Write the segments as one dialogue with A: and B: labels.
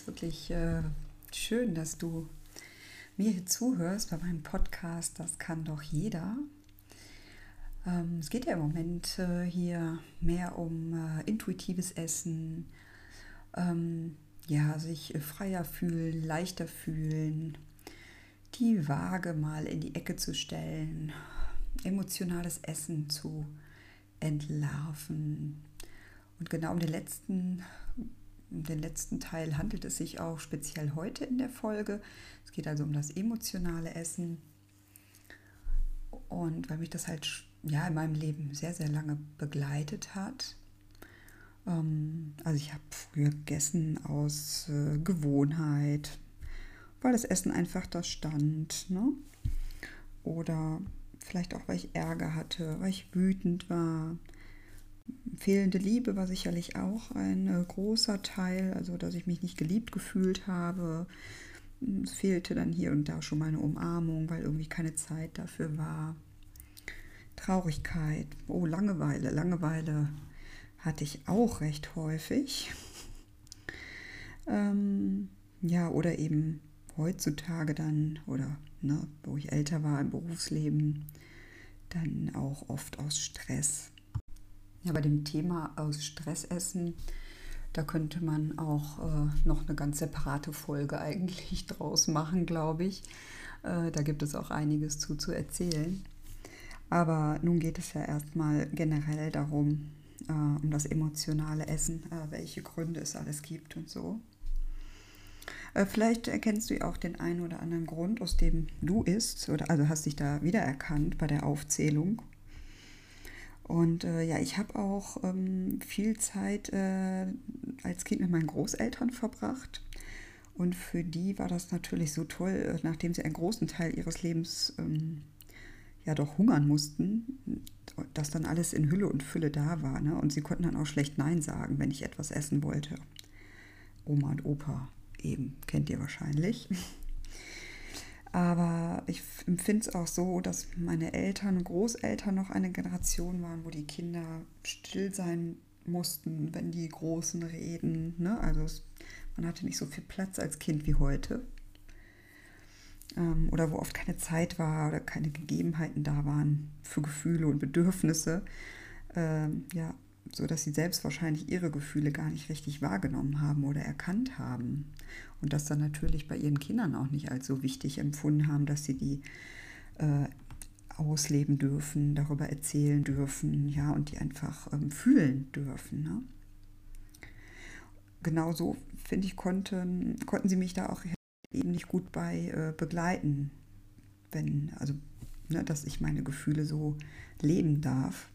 A: ist wirklich äh, schön, dass du mir hier zuhörst bei meinem Podcast. Das kann doch jeder. Ähm, es geht ja im Moment äh, hier mehr um äh, intuitives Essen, ähm, ja, sich freier fühlen, leichter fühlen, die Waage mal in die Ecke zu stellen, emotionales Essen zu entlarven. Und genau um den letzten um den letzten Teil handelt es sich auch speziell heute in der Folge. Es geht also um das emotionale Essen. Und weil mich das halt ja in meinem Leben sehr, sehr lange begleitet hat. Ähm, also ich habe früher gegessen aus äh, Gewohnheit, weil das Essen einfach da stand. Ne? Oder vielleicht auch, weil ich Ärger hatte, weil ich wütend war, fehlende Liebe war sicherlich auch ein äh, großer Teil, also dass ich mich nicht geliebt gefühlt habe. Es fehlte dann hier und da schon mal eine Umarmung, weil irgendwie keine Zeit dafür war. Traurigkeit, oh Langeweile, Langeweile hatte ich auch recht häufig. Ähm, ja, oder eben heutzutage dann, oder ne, wo ich älter war im Berufsleben, dann auch oft aus Stress. Ja, bei dem Thema aus Stress essen, da könnte man auch äh, noch eine ganz separate Folge eigentlich draus machen, glaube ich. Äh, da gibt es auch einiges zu zu erzählen. Aber nun geht es ja erstmal generell darum, äh, um das emotionale Essen, äh, welche Gründe es alles gibt und so. Äh, vielleicht erkennst du ja auch den einen oder anderen Grund, aus dem du isst, oder also hast dich da wiedererkannt bei der Aufzählung. Und äh, ja, ich habe auch ähm, viel Zeit äh, als Kind mit meinen Großeltern verbracht. Und für die war das natürlich so toll, äh, nachdem sie einen großen Teil ihres Lebens ähm, ja doch hungern mussten, dass dann alles in Hülle und Fülle da war. Ne? Und sie konnten dann auch schlecht Nein sagen, wenn ich etwas essen wollte. Oma und Opa eben, kennt ihr wahrscheinlich. Aber ich empfinde es auch so, dass meine Eltern und Großeltern noch eine Generation waren, wo die Kinder still sein mussten, wenn die Großen reden. Ne? Also es, man hatte nicht so viel Platz als Kind wie heute. Ähm, oder wo oft keine Zeit war oder keine Gegebenheiten da waren für Gefühle und Bedürfnisse. Ähm, ja, so dass sie selbst wahrscheinlich ihre Gefühle gar nicht richtig wahrgenommen haben oder erkannt haben. Und das dann natürlich bei ihren Kindern auch nicht als so wichtig empfunden haben, dass sie die äh, ausleben dürfen, darüber erzählen dürfen, ja, und die einfach ähm, fühlen dürfen. Ne? Genauso, finde ich, konnten, konnten sie mich da auch eben nicht gut bei äh, begleiten, wenn, also, ne, dass ich meine Gefühle so leben darf.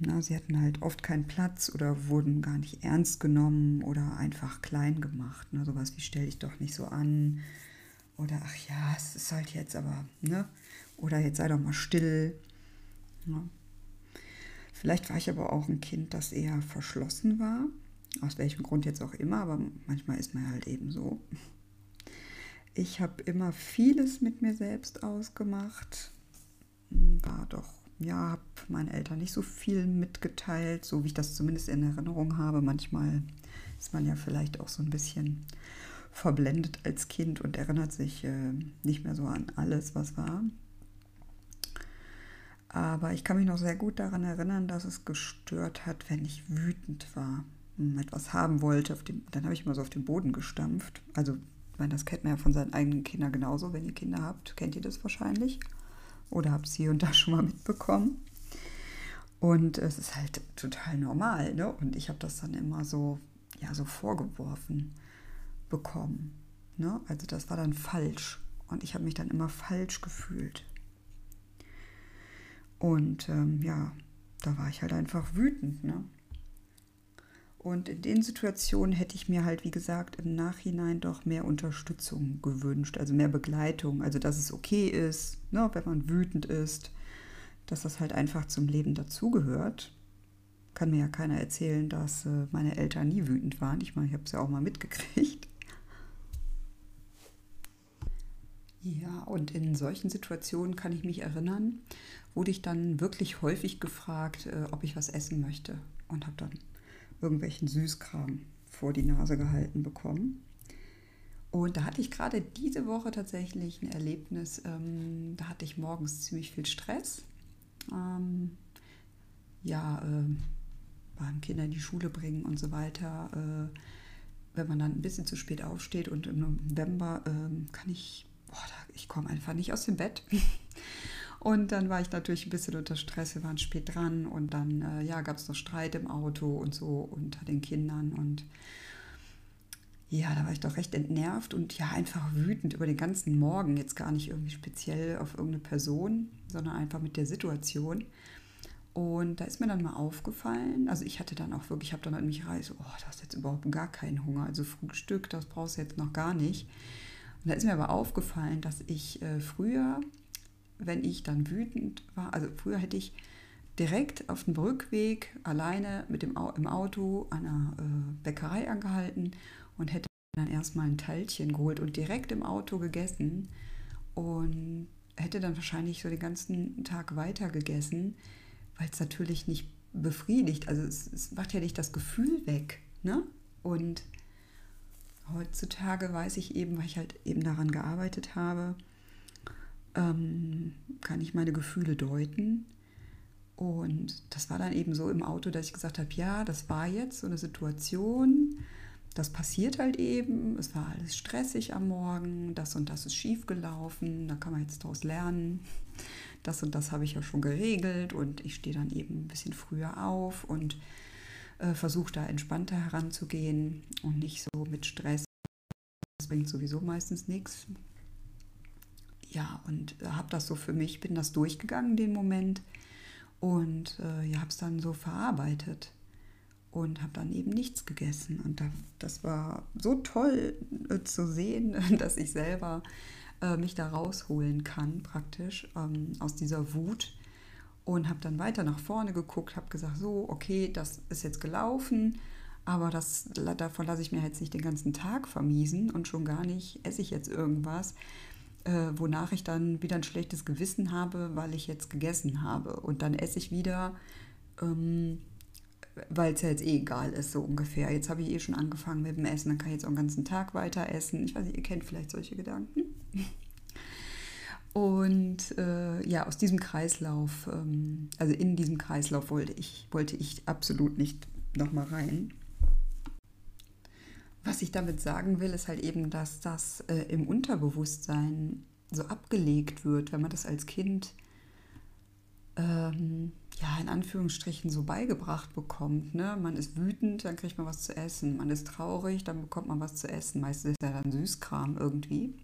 A: Na, sie hatten halt oft keinen Platz oder wurden gar nicht ernst genommen oder einfach klein gemacht. Ne? Sowas wie stell dich doch nicht so an. Oder ach ja, es ist halt jetzt aber, ne? Oder jetzt sei doch mal still. Ne? Vielleicht war ich aber auch ein Kind, das eher verschlossen war. Aus welchem Grund jetzt auch immer, aber manchmal ist man halt eben so. Ich habe immer vieles mit mir selbst ausgemacht. War doch ja, habe meinen Eltern nicht so viel mitgeteilt, so wie ich das zumindest in Erinnerung habe. Manchmal ist man ja vielleicht auch so ein bisschen verblendet als Kind und erinnert sich äh, nicht mehr so an alles, was war. Aber ich kann mich noch sehr gut daran erinnern, dass es gestört hat, wenn ich wütend war und etwas haben wollte. Dem, dann habe ich immer so auf den Boden gestampft. Also, ich meine, das kennt man ja von seinen eigenen Kindern genauso. Wenn ihr Kinder habt, kennt ihr das wahrscheinlich oder habe es hier und da schon mal mitbekommen. Und es ist halt total normal, ne? Und ich habe das dann immer so, ja, so vorgeworfen bekommen. Ne? Also das war dann falsch. Und ich habe mich dann immer falsch gefühlt. Und ähm, ja, da war ich halt einfach wütend, ne? Und in den Situationen hätte ich mir halt, wie gesagt, im Nachhinein doch mehr Unterstützung gewünscht, also mehr Begleitung, also dass es okay ist, ne, wenn man wütend ist, dass das halt einfach zum Leben dazugehört. Kann mir ja keiner erzählen, dass äh, meine Eltern nie wütend waren. Ich meine, ich habe es ja auch mal mitgekriegt. Ja, und in solchen Situationen kann ich mich erinnern, wurde ich dann wirklich häufig gefragt, äh, ob ich was essen möchte. Und habe dann irgendwelchen Süßkram vor die Nase gehalten bekommen. Und da hatte ich gerade diese Woche tatsächlich ein Erlebnis, ähm, da hatte ich morgens ziemlich viel Stress. Ähm, ja, äh, beim Kinder in die Schule bringen und so weiter. Äh, wenn man dann ein bisschen zu spät aufsteht und im November äh, kann ich, boah, ich komme einfach nicht aus dem Bett. Und dann war ich natürlich ein bisschen unter Stress, wir waren spät dran und dann äh, ja, gab es noch Streit im Auto und so unter den Kindern und ja, da war ich doch recht entnervt und ja, einfach wütend über den ganzen Morgen. Jetzt gar nicht irgendwie speziell auf irgendeine Person, sondern einfach mit der Situation. Und da ist mir dann mal aufgefallen, also ich hatte dann auch wirklich, ich habe dann an mich reise, oh, da hast jetzt überhaupt gar keinen Hunger. Also Frühstück, das brauchst du jetzt noch gar nicht. Und da ist mir aber aufgefallen, dass ich äh, früher, wenn ich dann wütend war, also früher hätte ich direkt auf dem Rückweg alleine mit dem im Auto an einer äh, Bäckerei angehalten und hätte dann erstmal ein Teilchen geholt und direkt im Auto gegessen und hätte dann wahrscheinlich so den ganzen Tag weiter gegessen, weil es natürlich nicht befriedigt. Also es, es, macht ja nicht das Gefühl weg. Ne? Und heutzutage weiß ich eben, weil ich halt eben daran gearbeitet habe, ähm, kann ich meine Gefühle deuten. Und das war dann eben so im Auto, dass ich gesagt habe, ja, das war jetzt so eine Situation, das passiert halt eben, es war alles stressig am Morgen, das und das ist schief gelaufen, da kann man jetzt daraus lernen. Das und das habe ich ja schon geregelt und ich stehe dann eben ein bisschen früher auf und äh, versuche da entspannter heranzugehen und nicht so mit Stress. Das bringt sowieso meistens nichts. Ja, und habe das so für mich, bin das durchgegangen, den Moment, und äh, ja, habe es dann so verarbeitet und habe dann eben nichts gegessen. Und das war so toll äh, zu sehen, dass ich selber äh, mich da rausholen kann, praktisch ähm, aus dieser Wut. Und habe dann weiter nach vorne geguckt, habe gesagt, so, okay, das ist jetzt gelaufen, aber das, davon lasse ich mir jetzt nicht den ganzen Tag vermiesen und schon gar nicht esse ich jetzt irgendwas, äh, wonach ich dann wieder ein schlechtes Gewissen habe, weil ich jetzt gegessen habe. Und dann esse ich wieder. Ähm, weil es ja jetzt eh egal ist, so ungefähr. Jetzt habe ich eh schon angefangen mit dem Essen, dann kann ich jetzt auch den ganzen Tag weiter essen. Ich weiß nicht, ihr kennt vielleicht solche Gedanken. Und äh, ja, aus diesem Kreislauf, ähm, also in diesem Kreislauf wollte ich, wollte ich absolut nicht nochmal rein. Was ich damit sagen will, ist halt eben, dass das äh, im Unterbewusstsein so abgelegt wird, wenn man das als Kind ähm, ja, in Anführungsstrichen so beigebracht bekommt. Ne? Man ist wütend, dann kriegt man was zu essen. Man ist traurig, dann bekommt man was zu essen. Meistens ist ja dann Süßkram irgendwie.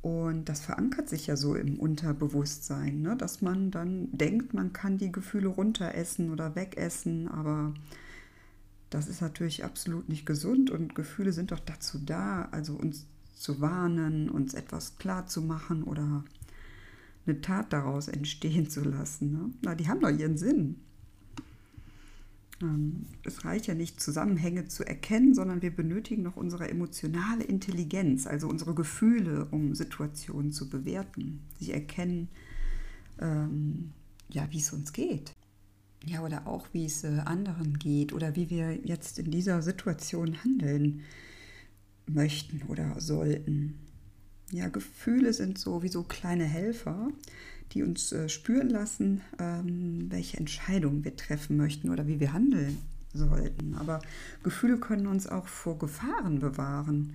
A: Und das verankert sich ja so im Unterbewusstsein, ne? dass man dann denkt, man kann die Gefühle runteressen oder wegessen, aber das ist natürlich absolut nicht gesund und Gefühle sind doch dazu da, also uns zu warnen, uns etwas klar zu machen oder eine Tat daraus entstehen zu lassen. Ne? Na, die haben doch ihren Sinn. Ähm, es reicht ja nicht, Zusammenhänge zu erkennen, sondern wir benötigen noch unsere emotionale Intelligenz, also unsere Gefühle, um Situationen zu bewerten. Sie erkennen, ähm, ja, wie es uns geht. Ja, oder auch, wie es äh, anderen geht oder wie wir jetzt in dieser Situation handeln möchten oder sollten. Ja, Gefühle sind so wie so kleine Helfer, die uns äh, spüren lassen, ähm, welche Entscheidungen wir treffen möchten oder wie wir handeln sollten. Aber Gefühle können uns auch vor Gefahren bewahren.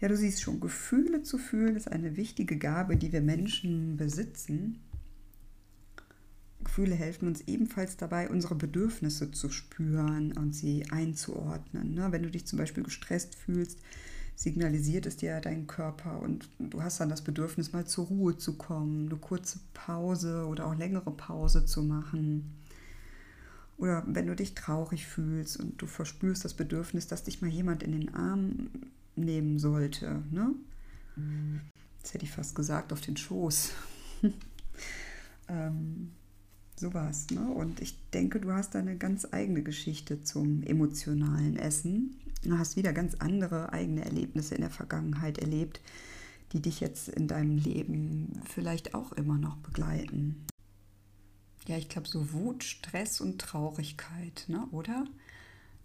A: Ja, du siehst schon, Gefühle zu fühlen ist eine wichtige Gabe, die wir Menschen besitzen. Gefühle helfen uns ebenfalls dabei, unsere Bedürfnisse zu spüren und sie einzuordnen. Ne? Wenn du dich zum Beispiel gestresst fühlst, signalisiert es dir dein Körper und du hast dann das Bedürfnis, mal zur Ruhe zu kommen, eine kurze Pause oder auch längere Pause zu machen. Oder wenn du dich traurig fühlst und du verspürst das Bedürfnis, dass dich mal jemand in den Arm nehmen sollte. Ne? Jetzt hätte ich fast gesagt, auf den Schoß. ähm, sowas. Ne? Und ich denke, du hast da eine ganz eigene Geschichte zum emotionalen Essen. Du hast wieder ganz andere eigene Erlebnisse in der Vergangenheit erlebt, die dich jetzt in deinem Leben vielleicht auch immer noch begleiten. Ja, ich glaube, so Wut, Stress und Traurigkeit, ne? oder?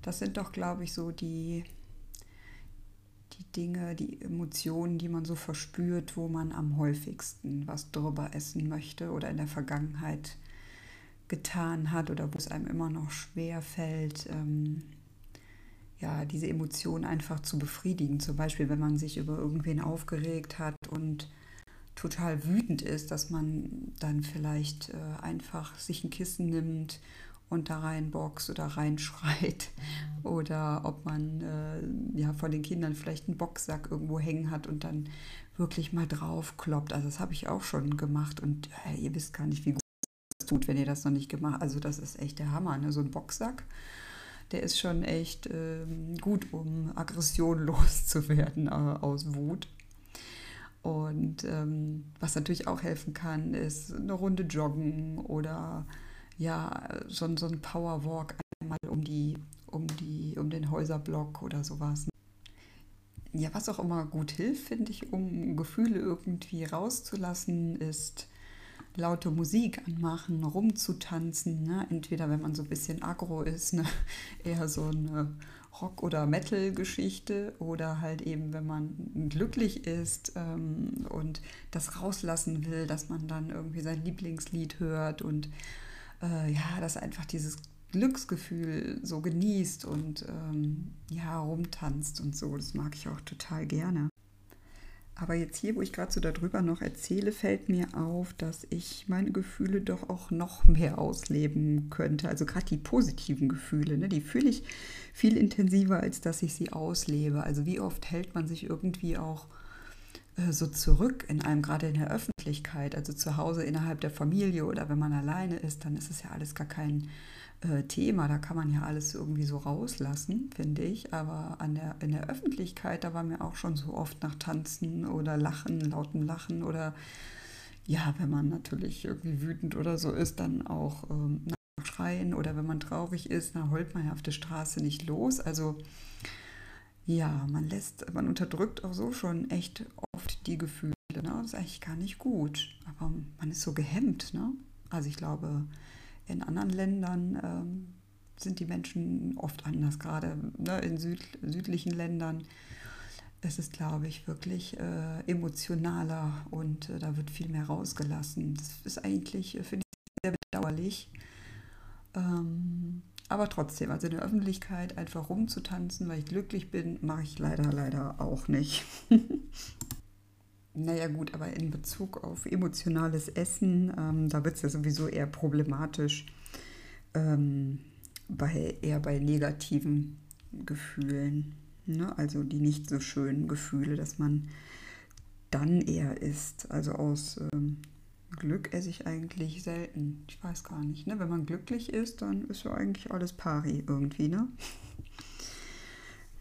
A: Das sind doch, glaube ich, so die, die Dinge, die Emotionen, die man so verspürt, wo man am häufigsten was drüber essen möchte oder in der Vergangenheit getan hat oder wo es einem immer noch schwer fällt, ähm, ja, diese Emotionen einfach zu befriedigen. Zum Beispiel, wenn man sich über irgendwen aufgeregt hat und total wütend ist, dass man dann vielleicht äh, einfach sich ein Kissen nimmt und da reinboxt oder reinschreit oder ob man äh, ja von den Kindern vielleicht einen Boxsack irgendwo hängen hat und dann wirklich mal drauf kloppt. Also das habe ich auch schon gemacht und äh, ihr wisst gar nicht, wie gut tut, wenn ihr das noch nicht gemacht. Also das ist echt der Hammer, ne? so ein Boxsack. Der ist schon echt äh, gut, um Aggression loszuwerden äh, aus Wut. Und ähm, was natürlich auch helfen kann, ist eine Runde joggen oder ja, so, so ein Powerwalk einmal um die, um die, um den Häuserblock oder sowas. Ja, was auch immer gut hilft, finde ich, um Gefühle irgendwie rauszulassen, ist laute Musik anmachen, rumzutanzen. Ne? Entweder wenn man so ein bisschen aggro ist, ne? eher so eine Rock- oder Metal-Geschichte oder halt eben, wenn man glücklich ist ähm, und das rauslassen will, dass man dann irgendwie sein Lieblingslied hört und äh, ja, dass einfach dieses Glücksgefühl so genießt und ähm, ja, rumtanzt und so. Das mag ich auch total gerne. Aber jetzt hier, wo ich gerade so darüber noch erzähle, fällt mir auf, dass ich meine Gefühle doch auch noch mehr ausleben könnte. Also gerade die positiven Gefühle, ne, die fühle ich viel intensiver, als dass ich sie auslebe. Also wie oft hält man sich irgendwie auch äh, so zurück in einem, gerade in der Öffentlichkeit, also zu Hause innerhalb der Familie oder wenn man alleine ist, dann ist es ja alles gar kein äh, Thema. Da kann man ja alles irgendwie so rauslassen, finde ich. Aber an der, in der Öffentlichkeit, da war mir auch schon so oft nach Tanzen oder Lachen, lautem Lachen oder ja, wenn man natürlich irgendwie wütend oder so ist, dann auch ähm, nach Schreien oder wenn man traurig ist, dann heult man ja auf der Straße nicht los. Also ja, man lässt, man unterdrückt auch so schon echt oft die Gefühle. Ne? Das ist eigentlich gar nicht gut. Aber man ist so gehemmt. Ne? Also ich glaube, in anderen Ländern ähm, sind die Menschen oft anders, gerade ne, in Süd, südlichen Ländern. Es ist, glaube ich, wirklich äh, emotionaler und äh, da wird viel mehr rausgelassen. Das ist eigentlich, äh, finde sehr bedauerlich. Ähm, aber trotzdem, also in der Öffentlichkeit einfach rumzutanzen, weil ich glücklich bin, mache ich leider, leider auch nicht. Naja gut, aber in Bezug auf emotionales Essen, ähm, da wird es ja sowieso eher problematisch, ähm, bei, eher bei negativen Gefühlen, ne? also die nicht so schönen Gefühle, dass man dann eher isst. Also aus ähm, Glück esse ich eigentlich selten. Ich weiß gar nicht. Ne? Wenn man glücklich ist, dann ist ja eigentlich alles pari irgendwie. Ne?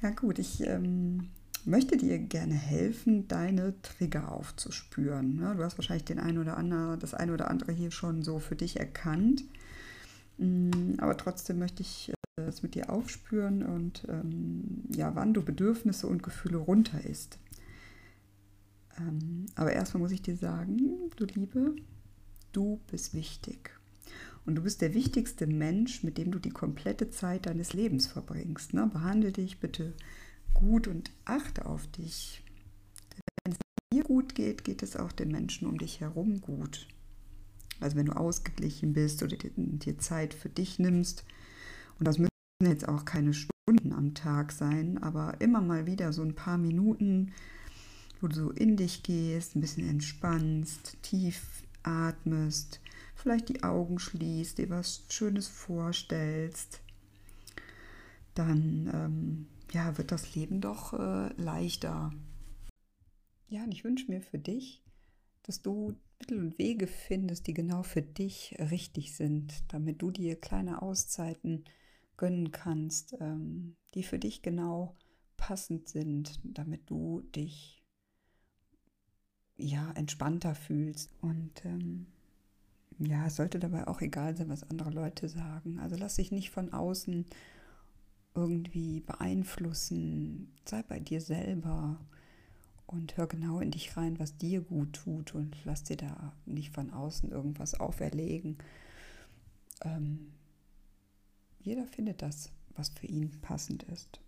A: Ja gut, ich ähm, möchte dir gerne helfen, deine Trigger aufzuspüren. Du hast wahrscheinlich den ein oder andere, das eine oder andere hier schon so für dich erkannt. Mm, aber trotzdem möchte ich äh, es mit dir aufspüren und ähm, ja, wann du Bedürfnisse und Gefühle runter ist. Ähm, aber erstmal muss ich dir sagen, du Liebe, du bist wichtig. Und du bist der wichtigste Mensch, mit dem du die komplette Zeit deines Lebens verbringst. Ne? Behandle dich bitte gut und achte auf dich. Wenn es dir gut geht, geht es auch den Menschen um dich herum gut. Also wenn du ausgeglichen bist oder dir Zeit für dich nimmst, und das müssen jetzt auch keine Stunden am Tag sein, aber immer mal wieder so ein paar Minuten, wo du so in dich gehst, ein bisschen entspannst, tief atmest, vielleicht die Augen schließt, dir was Schönes vorstellst, dann ähm, ja, wird das Leben doch äh, leichter. Ja, und ich wünsche mir für dich, dass du Mittel und Wege findest, die genau für dich richtig sind, damit du dir kleine Auszeiten gönnen kannst, ähm, die für dich genau passend sind, damit du dich ja entspannter fühlst. Und ähm, ja, es sollte dabei auch egal sein, was andere Leute sagen. Also lass dich nicht von außen irgendwie beeinflussen. Sei bei dir selber und hör genau in dich rein, was dir gut tut und lass dir da nicht von außen irgendwas auferlegen. Ähm, jeder findet das, was für ihn passend ist.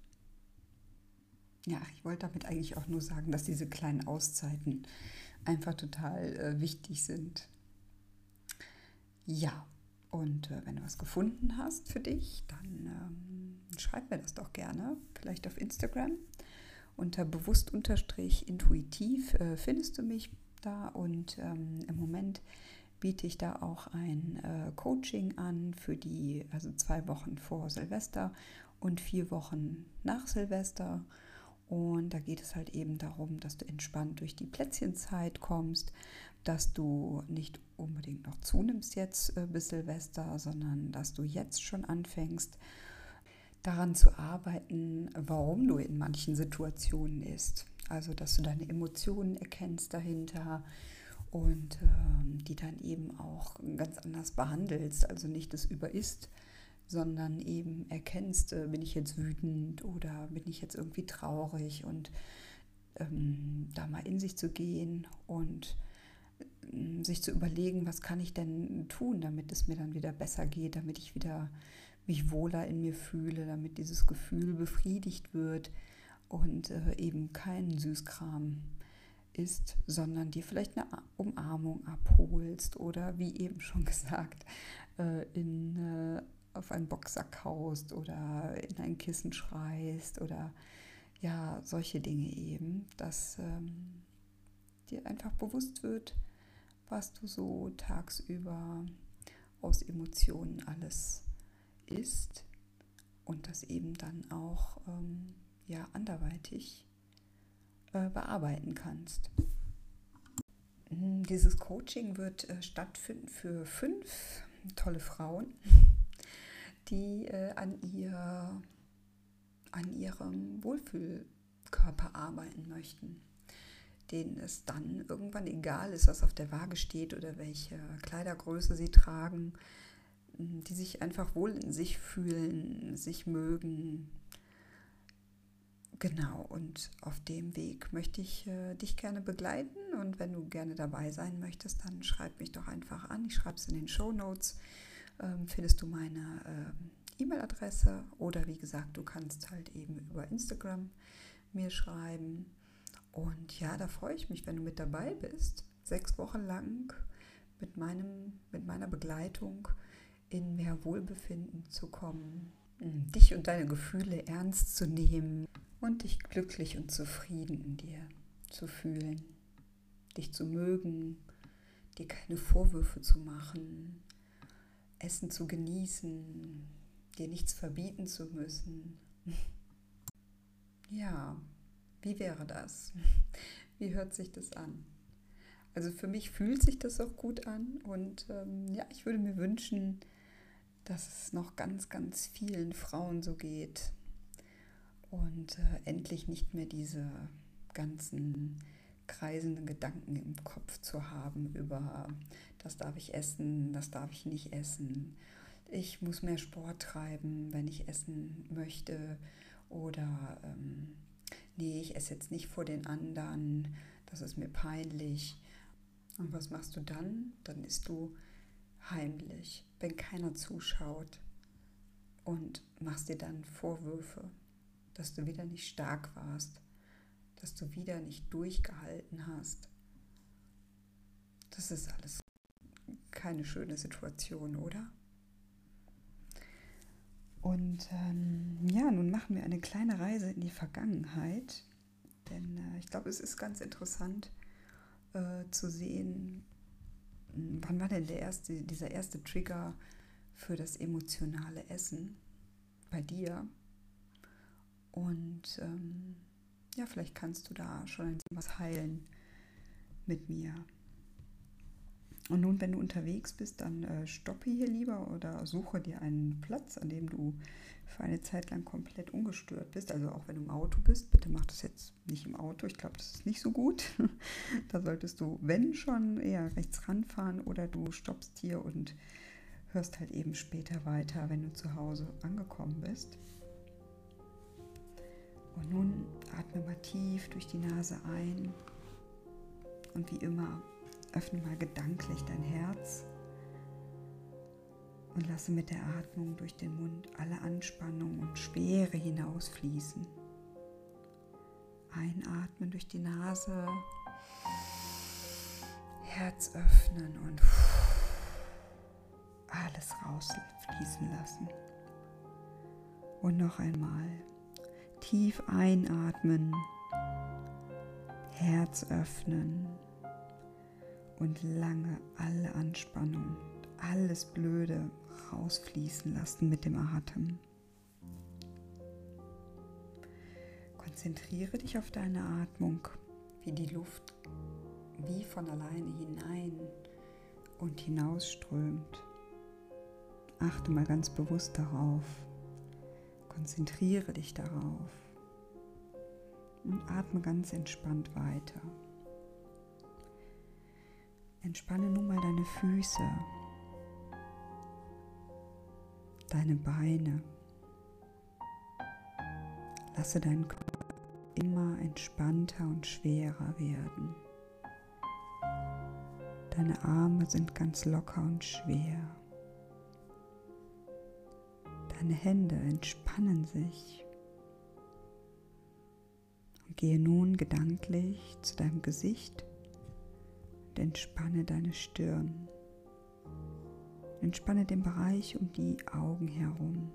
A: Ja, ich wollte damit eigentlich auch nur sagen, dass diese kleinen Auszeiten einfach total äh, wichtig sind. Ja, und äh, wenn du was gefunden hast für dich, dann ähm, schreib mir das doch gerne, vielleicht auf Instagram. Unter bewusst-intuitiv äh, findest du mich da und ähm, im Moment biete ich da auch ein äh, Coaching an für die, also zwei Wochen vor Silvester und vier Wochen nach Silvester. Und da geht es halt eben darum, dass du entspannt durch die Plätzchenzeit kommst, dass du nicht unbedingt noch zunimmst jetzt äh, bis Silvester, sondern dass du jetzt schon anfängst, daran zu arbeiten, warum du in manchen Situationen isst. Also, dass du deine Emotionen erkennst dahinter und äh, die dann eben auch ganz anders behandelst. Also nicht das Überisst, sondern eben erkennst, äh, bin ich jetzt wütend oder bin ich jetzt irgendwie traurig und ähm, da mal in sich zu gehen und sich zu überlegen, was kann ich denn tun, damit es mir dann wieder besser geht, damit ich wieder mich wohler in mir fühle, damit dieses Gefühl befriedigt wird und äh, eben keinen Süßkram ist, sondern dir vielleicht eine Umarmung abholst oder wie eben schon gesagt, äh, in, äh, auf einen Boxsack haust oder in ein Kissen schreist oder ja, solche Dinge eben, dass ähm, dir einfach bewusst wird, was du so tagsüber aus Emotionen alles ist und das eben dann auch ähm, ja anderweitig äh, bearbeiten kannst. Hm, dieses Coaching wird äh, stattfinden für fünf tolle Frauen, die äh, an, ihr, an ihrem Wohlfühlkörper arbeiten möchten denen es dann irgendwann egal ist, was auf der Waage steht oder welche Kleidergröße sie tragen, die sich einfach wohl in sich fühlen, sich mögen. Genau, und auf dem Weg möchte ich äh, dich gerne begleiten und wenn du gerne dabei sein möchtest, dann schreib mich doch einfach an. Ich schreibe es in den Show Notes. Ähm, findest du meine äh, E-Mail-Adresse oder wie gesagt, du kannst halt eben über Instagram mir schreiben. Und ja, da freue ich mich, wenn du mit dabei bist. Sechs Wochen lang mit, meinem, mit meiner Begleitung in mehr Wohlbefinden zu kommen, dich und deine Gefühle ernst zu nehmen und dich glücklich und zufrieden in dir zu fühlen, dich zu mögen, dir keine Vorwürfe zu machen, Essen zu genießen, dir nichts verbieten zu müssen. Ja, wie wäre das? Wie hört sich das an? Also für mich fühlt sich das auch gut an und ähm, ja, ich würde mir wünschen, dass es noch ganz, ganz vielen Frauen so geht und äh, endlich nicht mehr diese ganzen kreisenden Gedanken im Kopf zu haben über, das darf ich essen, das darf ich nicht essen. Ich muss mehr Sport treiben, wenn ich essen möchte. Oder ähm, nee, ich esse jetzt nicht vor den anderen, das ist mir peinlich. Und was machst du dann? Dann isst du heimlich, wenn keiner zuschaut und machst dir dann Vorwürfe, dass du wieder nicht stark warst, dass du wieder nicht durchgehalten hast. Das ist alles keine schöne Situation, oder? Und ähm, ja, nun machen wir eine kleine Reise in die Vergangenheit, denn äh, ich glaube, es ist ganz interessant äh, zu sehen, wann war denn der erste, dieser erste Trigger für das emotionale Essen bei dir? Und ähm, ja, vielleicht kannst du da schon was heilen mit mir. Und nun, wenn du unterwegs bist, dann äh, stoppe hier lieber oder suche dir einen Platz, an dem du für eine Zeit lang komplett ungestört bist. Also auch wenn du im Auto bist, bitte mach das jetzt nicht im Auto. Ich glaube, das ist nicht so gut. da solltest du, wenn schon, eher rechts ranfahren oder du stoppst hier und hörst halt eben später weiter, wenn du zu Hause angekommen bist. Und nun atme mal tief durch die Nase ein und wie immer öffne mal gedanklich dein Herz Und lasse mit der Atmung durch den Mund alle Anspannung und Schwere hinausfließen. Einatmen durch die Nase, Herz öffnen und alles rausfließen lassen. Und noch einmal tief einatmen, Herz öffnen und lange alle Anspannung, alles Blöde rausfließen lassen mit dem Atem. Konzentriere dich auf deine Atmung, wie die Luft wie von alleine hinein und hinausströmt. Achte mal ganz bewusst darauf. Konzentriere dich darauf und atme ganz entspannt weiter. Entspanne nun mal deine Füße, deine Beine. Lasse deinen Körper immer entspannter und schwerer werden. Deine Arme sind ganz locker und schwer. Deine Hände entspannen sich. Und gehe nun gedanklich zu deinem Gesicht entspanne deine Stirn. Entspanne den Bereich um die Augen herum.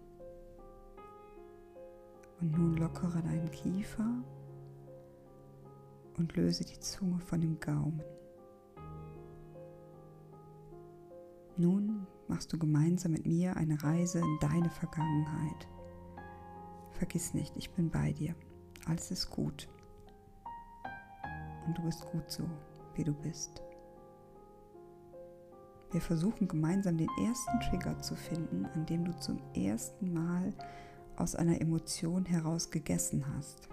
A: Und nun lockere deinen Kiefer und löse die Zunge von dem Gaumen. Nun machst du gemeinsam mit mir eine Reise in deine Vergangenheit. Vergiss nicht, ich bin bei dir. Alles ist gut. Und du bist gut so, wie du bist. Wir versuchen gemeinsam den ersten Trigger zu finden, an dem du zum ersten Mal aus einer Emotion heraus gegessen hast.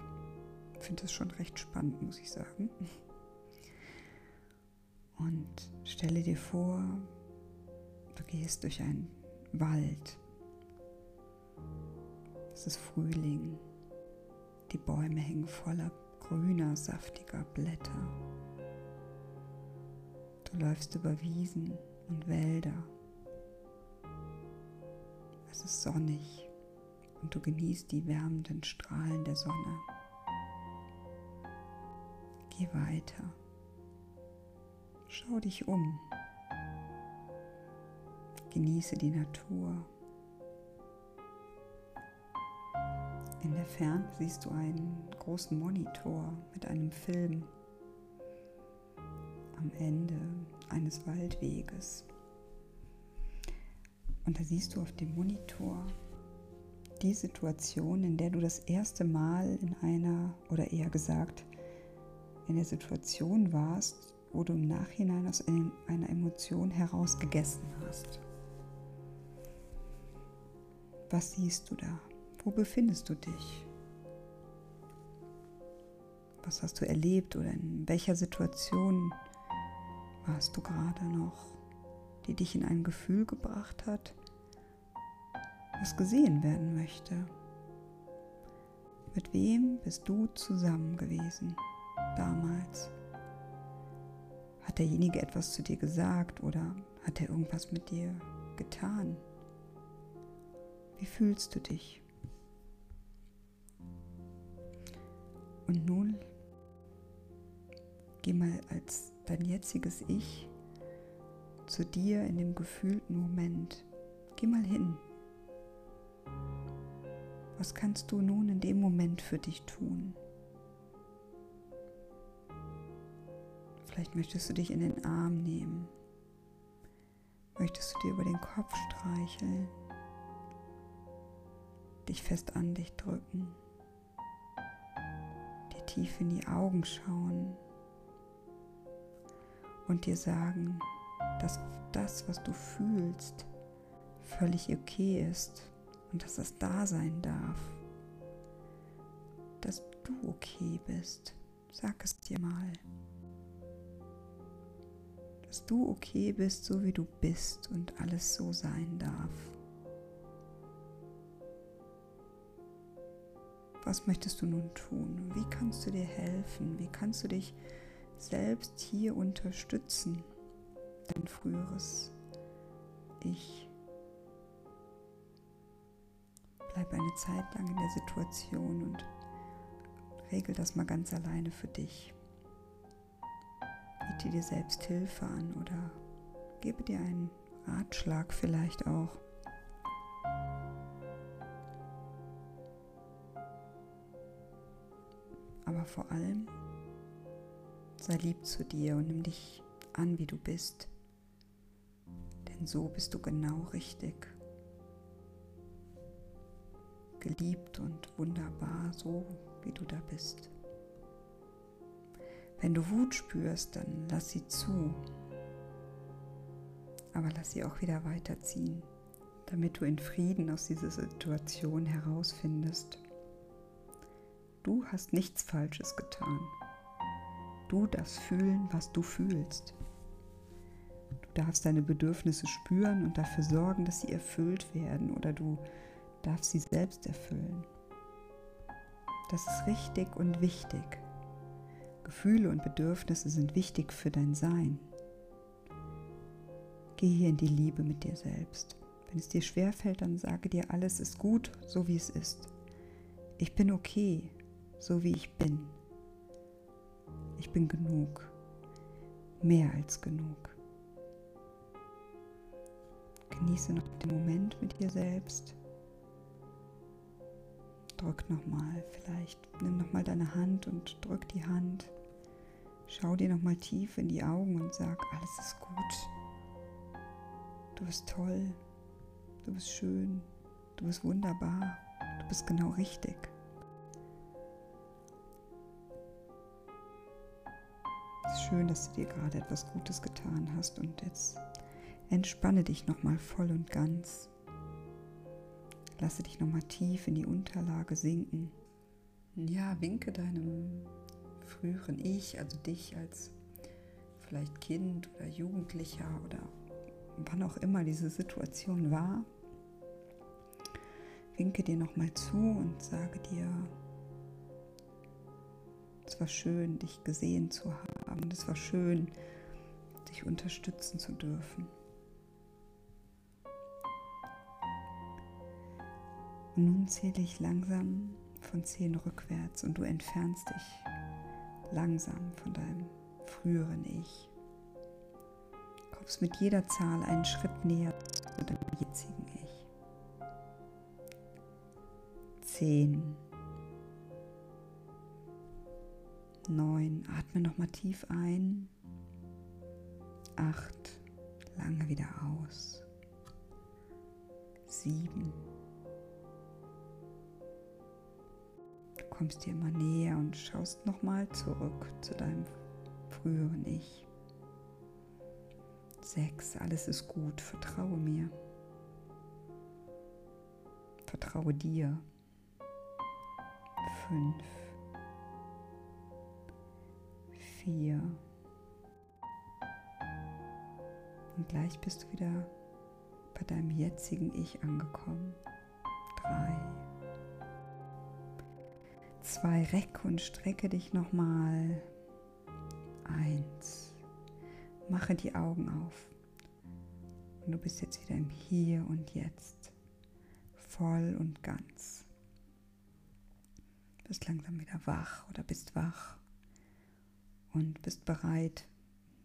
A: Ich finde das schon recht spannend, muss ich sagen. Und stelle dir vor, Du gehst durch einen Wald. Es ist Frühling. Die Bäume hängen voller grüner, saftiger Blätter. Du läufst über Wiesen und Wälder. Es ist sonnig und du genießt die wärmenden Strahlen der Sonne. Geh weiter. Schau dich um. Genieße die Natur. In der Ferne siehst du einen großen Monitor mit einem Film am Ende eines Waldweges. Und da siehst du auf dem Monitor die Situation, in der du das erste Mal in einer, oder eher gesagt, in der Situation warst, wo du im Nachhinein aus einer Emotion heraus gegessen hast. Was siehst du da? Wo befindest du dich? Was hast du erlebt oder in welcher Situation warst du gerade noch, die dich in ein Gefühl gebracht hat, was gesehen werden möchte? Mit wem bist du zusammen gewesen damals? Hat derjenige etwas zu dir gesagt oder hat er irgendwas mit dir getan? Wie fühlst du dich? Und nun geh mal als dein jetziges Ich zu dir in dem gefühlten Moment. Geh mal hin. Was kannst du nun in dem Moment für dich tun? Vielleicht möchtest du dich in den Arm nehmen. Möchtest du dir über den Kopf streicheln? dich fest an dich drücken, dir tief in die Augen schauen und dir sagen, dass das, was du fühlst, völlig okay ist und dass das da sein darf. Dass du okay bist. Sag es dir mal. Dass du okay bist, so wie du bist und alles so sein darf. Was möchtest du nun tun? Wie kannst du dir helfen? Wie kannst du dich selbst hier unterstützen? Dein früheres Ich Bleib eine Zeit lang in der Situation und regel das mal ganz alleine für dich. Biete dir selbst Hilfe an oder gebe dir einen Ratschlag vielleicht auch. Aber vor allem sei lieb zu dir und nimm dich an, wie du bist. Denn so bist du genau richtig. Geliebt und wunderbar, so wie du da bist. Wenn du Wut spürst, dann lass sie zu. Aber lass sie auch wieder weiterziehen, damit du in Frieden aus dieser Situation herausfindest. Du hast nichts Falsches getan. Du darfst fühlen, was du fühlst. Du darfst deine Bedürfnisse spüren und dafür sorgen, dass sie erfüllt werden oder du darfst sie selbst erfüllen. Das ist richtig und wichtig. Gefühle und Bedürfnisse sind wichtig für dein Sein. Geh hier in die Liebe mit dir selbst. Wenn es dir schwerfällt, dann sage dir, alles ist gut, so wie es ist. Ich bin okay, so wie ich bin. Ich bin genug, mehr als genug. Genieße noch den Moment mit dir selbst. Drück nochmal, vielleicht nimm nochmal deine Hand und drück die Hand. Schau dir nochmal tief in die Augen und sag, alles ist gut. Du bist toll, du bist schön, du bist wunderbar, du bist genau richtig. Schön, dass du dir gerade etwas Gutes getan hast und jetzt entspanne dich nochmal voll und ganz. Lasse dich nochmal tief in die Unterlage sinken. Ja, winke deinem früheren Ich, also dich als vielleicht Kind oder Jugendlicher oder wann auch immer diese Situation war, winke dir nochmal zu und sage dir, es war schön, dich gesehen zu haben, es war schön, dich unterstützen zu dürfen. Und nun zähle ich langsam von 10 rückwärts und du entfernst dich langsam von deinem früheren Ich. Kommst mit jeder Zahl einen Schritt näher zu deinem jetzigen Ich. 10. 9. Atme nochmal tief ein. 8. Lange wieder aus. 7. kommst dir immer näher und schaust nochmal zurück zu deinem früheren Ich. Sechs, alles ist gut, vertraue mir. Vertraue dir. Fünf. Vier. Und gleich bist du wieder bei deinem jetzigen Ich angekommen. Drei zwei, reck und strecke dich nochmal. Eins. Mache die Augen auf. Und du bist jetzt wieder im Hier und Jetzt. Voll und ganz. Bist langsam wieder wach oder bist wach und bist bereit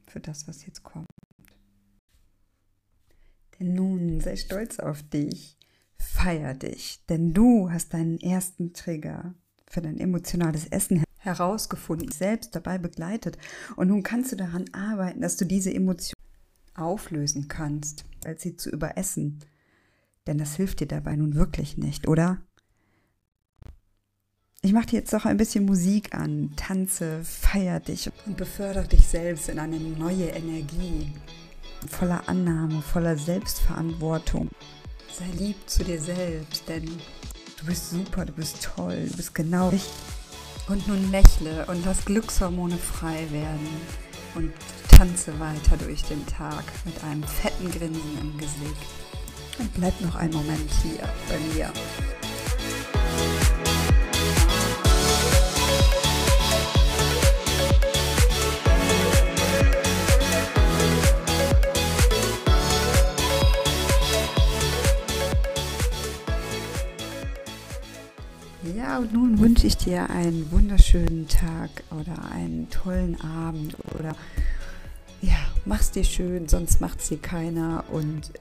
A: für das, was jetzt kommt. Denn nun sei stolz auf dich, feier dich, denn du hast deinen ersten Trigger für dein emotionales Essen herausgefunden, selbst dabei begleitet. Und nun kannst du daran arbeiten, dass du diese Emotion auflösen kannst, als sie zu überessen. Denn das hilft dir dabei nun wirklich nicht, oder? Ich mache dir jetzt doch ein bisschen Musik an, tanze, feier dich und befördere dich selbst in eine neue Energie, voller Annahme, voller Selbstverantwortung. Sei lieb zu dir selbst, denn Du bist super, du bist toll, du bist genau richtig. Und nun lächle und lass Glückshormone frei werden und tanze weiter durch den Tag mit einem fetten Grinsen im Gesicht. Und bleib noch einen Moment hier bei mir. Nun wünsche ich dir einen wunderschönen Tag oder einen tollen Abend oder ja, mach's dir schön, sonst macht's dir keiner und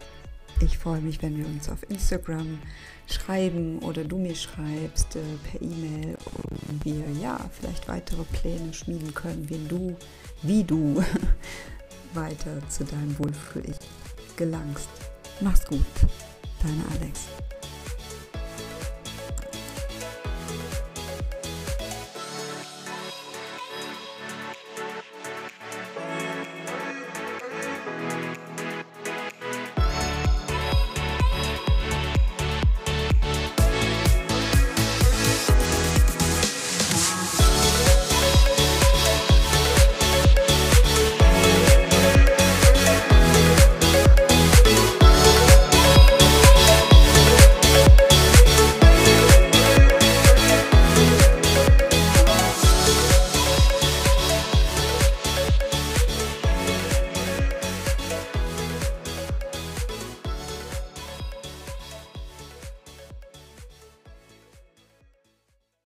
A: ich freue mich, wenn wir uns auf Instagram schreiben oder du mir schreibst äh, per E-Mail und wir ja vielleicht weitere Pläne schmieden können, wie du, wie du weiter zu deinem Wohlfühl-Ich gelangst. Mach's gut, deine Alex.